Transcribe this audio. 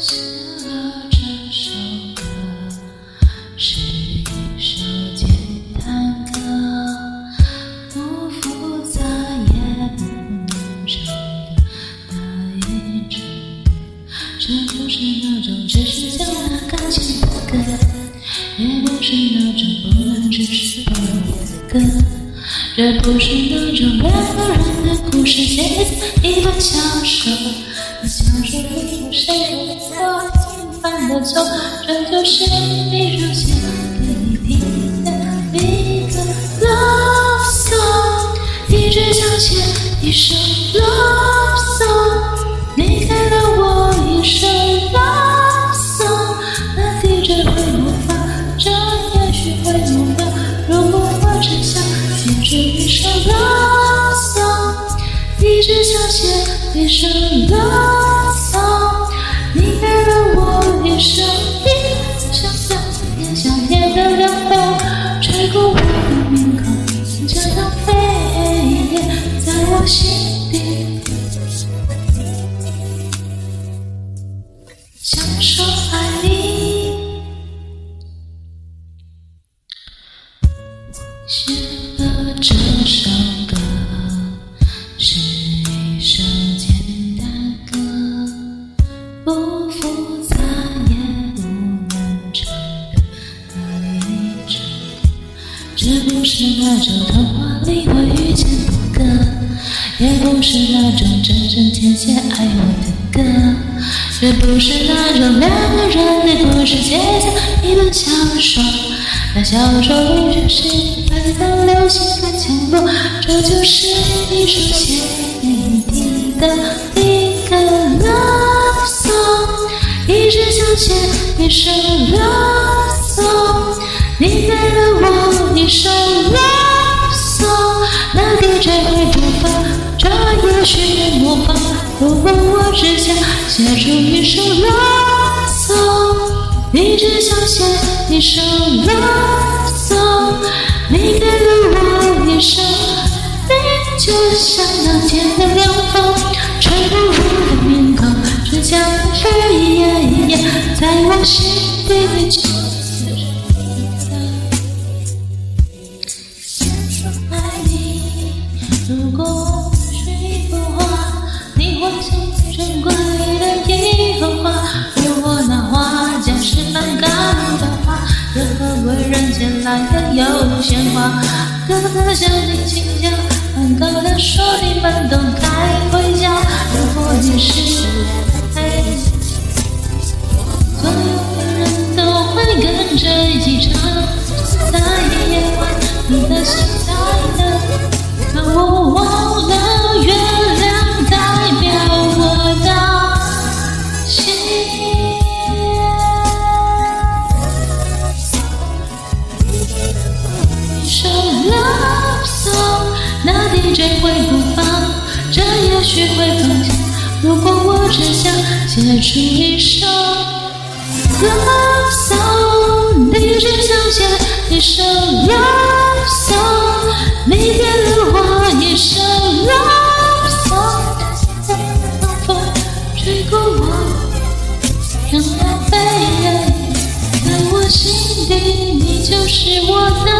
写了这首歌，是一首简单歌，不复杂也不难唱的那一种歌。这不是那种只是讲了感情的歌，也不是那种不能只是朋友的歌，这不是那种两个人的故事写进一本小说。那小说里有谁？的错？这就是你熟悉给你听的一个 love song，一直向前，一首 love song，你给了我一首 love song，那 DJ 会模仿，这也许会梦到，如果我只想写出一首 love song，一直向前，一首 love 写了这首歌，是一首简单歌，不复杂也不难唱的那一首。这不是那种童话里会遇见的歌，也不是那种真真切切爱我的歌，也不是那种两个人的故事，写成一本小说。那小说里全是爱的流星和强弱，这就是一首写给你听的一个 love song，一直向前，一首 love song，你给了我一首 love song，那 DJ 会播放，这也许会模仿，如果我只想写出一首 love song，一直向前，一首 love song，你给了我一首，你就像那天的凉风，吹过我的面孔，就像飞燕在我心底里就。想说爱你，如果我是一幅画，你会像珍贵人间来的有鲜花？哥哥向你请教，梵高的说你们都该回家。如果你是那 DJ 会播放，这也许会放下。如果我只想写出一首 love song，一直想写，一首 love song，你给了我一首 love song，在冷风吹过我，让它飞远，在我心底，你就是我的。